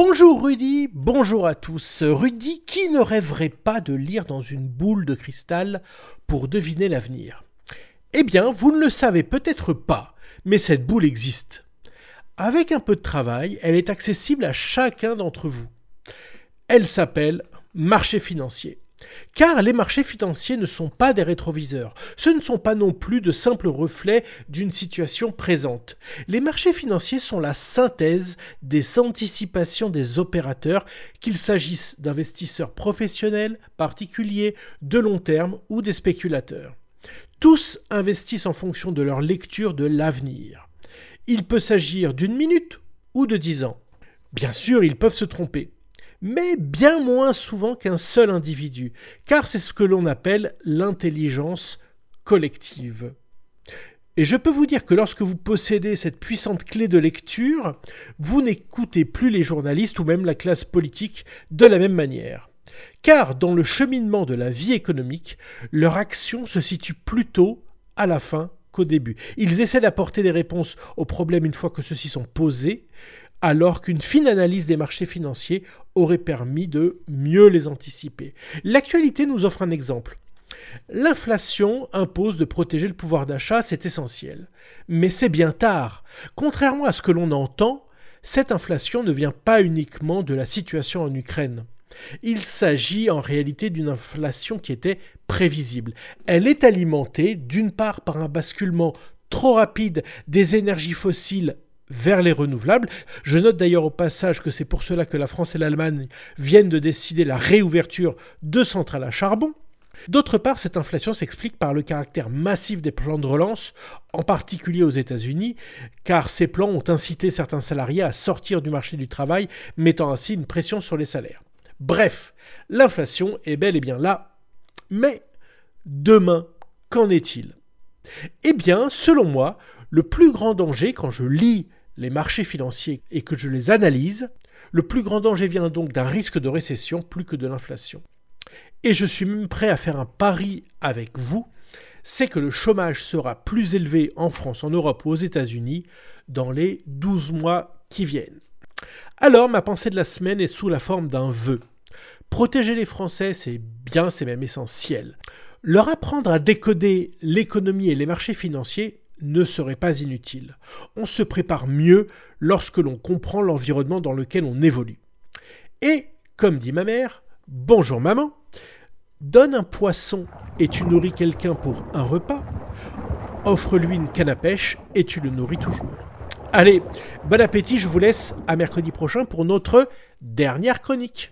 Bonjour Rudy, bonjour à tous. Rudy, qui ne rêverait pas de lire dans une boule de cristal pour deviner l'avenir? Eh bien, vous ne le savez peut-être pas, mais cette boule existe. Avec un peu de travail, elle est accessible à chacun d'entre vous. Elle s'appelle marché financier. Car les marchés financiers ne sont pas des rétroviseurs, ce ne sont pas non plus de simples reflets d'une situation présente. Les marchés financiers sont la synthèse des anticipations des opérateurs, qu'il s'agisse d'investisseurs professionnels, particuliers, de long terme ou des spéculateurs. Tous investissent en fonction de leur lecture de l'avenir. Il peut s'agir d'une minute ou de dix ans. Bien sûr, ils peuvent se tromper mais bien moins souvent qu'un seul individu, car c'est ce que l'on appelle l'intelligence collective. Et je peux vous dire que lorsque vous possédez cette puissante clé de lecture, vous n'écoutez plus les journalistes ou même la classe politique de la même manière. Car dans le cheminement de la vie économique, leur action se situe plutôt à la fin qu'au début. Ils essaient d'apporter des réponses aux problèmes une fois que ceux-ci sont posés, alors qu'une fine analyse des marchés financiers aurait permis de mieux les anticiper. L'actualité nous offre un exemple. L'inflation impose de protéger le pouvoir d'achat, c'est essentiel. Mais c'est bien tard. Contrairement à ce que l'on entend, cette inflation ne vient pas uniquement de la situation en Ukraine. Il s'agit en réalité d'une inflation qui était prévisible. Elle est alimentée d'une part par un basculement trop rapide des énergies fossiles vers les renouvelables. Je note d'ailleurs au passage que c'est pour cela que la France et l'Allemagne viennent de décider la réouverture de centrales à charbon. D'autre part, cette inflation s'explique par le caractère massif des plans de relance, en particulier aux États-Unis, car ces plans ont incité certains salariés à sortir du marché du travail, mettant ainsi une pression sur les salaires. Bref, l'inflation est bel et bien là. Mais demain, qu'en est-il? Eh bien, selon moi, le plus grand danger quand je lis les marchés financiers et que je les analyse, le plus grand danger vient donc d'un risque de récession plus que de l'inflation. Et je suis même prêt à faire un pari avec vous, c'est que le chômage sera plus élevé en France, en Europe ou aux États-Unis dans les 12 mois qui viennent. Alors ma pensée de la semaine est sous la forme d'un vœu. Protéger les Français, c'est bien, c'est même essentiel. Leur apprendre à décoder l'économie et les marchés financiers, ne serait pas inutile. On se prépare mieux lorsque l'on comprend l'environnement dans lequel on évolue. Et, comme dit ma mère, bonjour maman, donne un poisson et tu nourris quelqu'un pour un repas, offre-lui une canne à pêche et tu le nourris toujours. Allez, bon appétit, je vous laisse à mercredi prochain pour notre dernière chronique.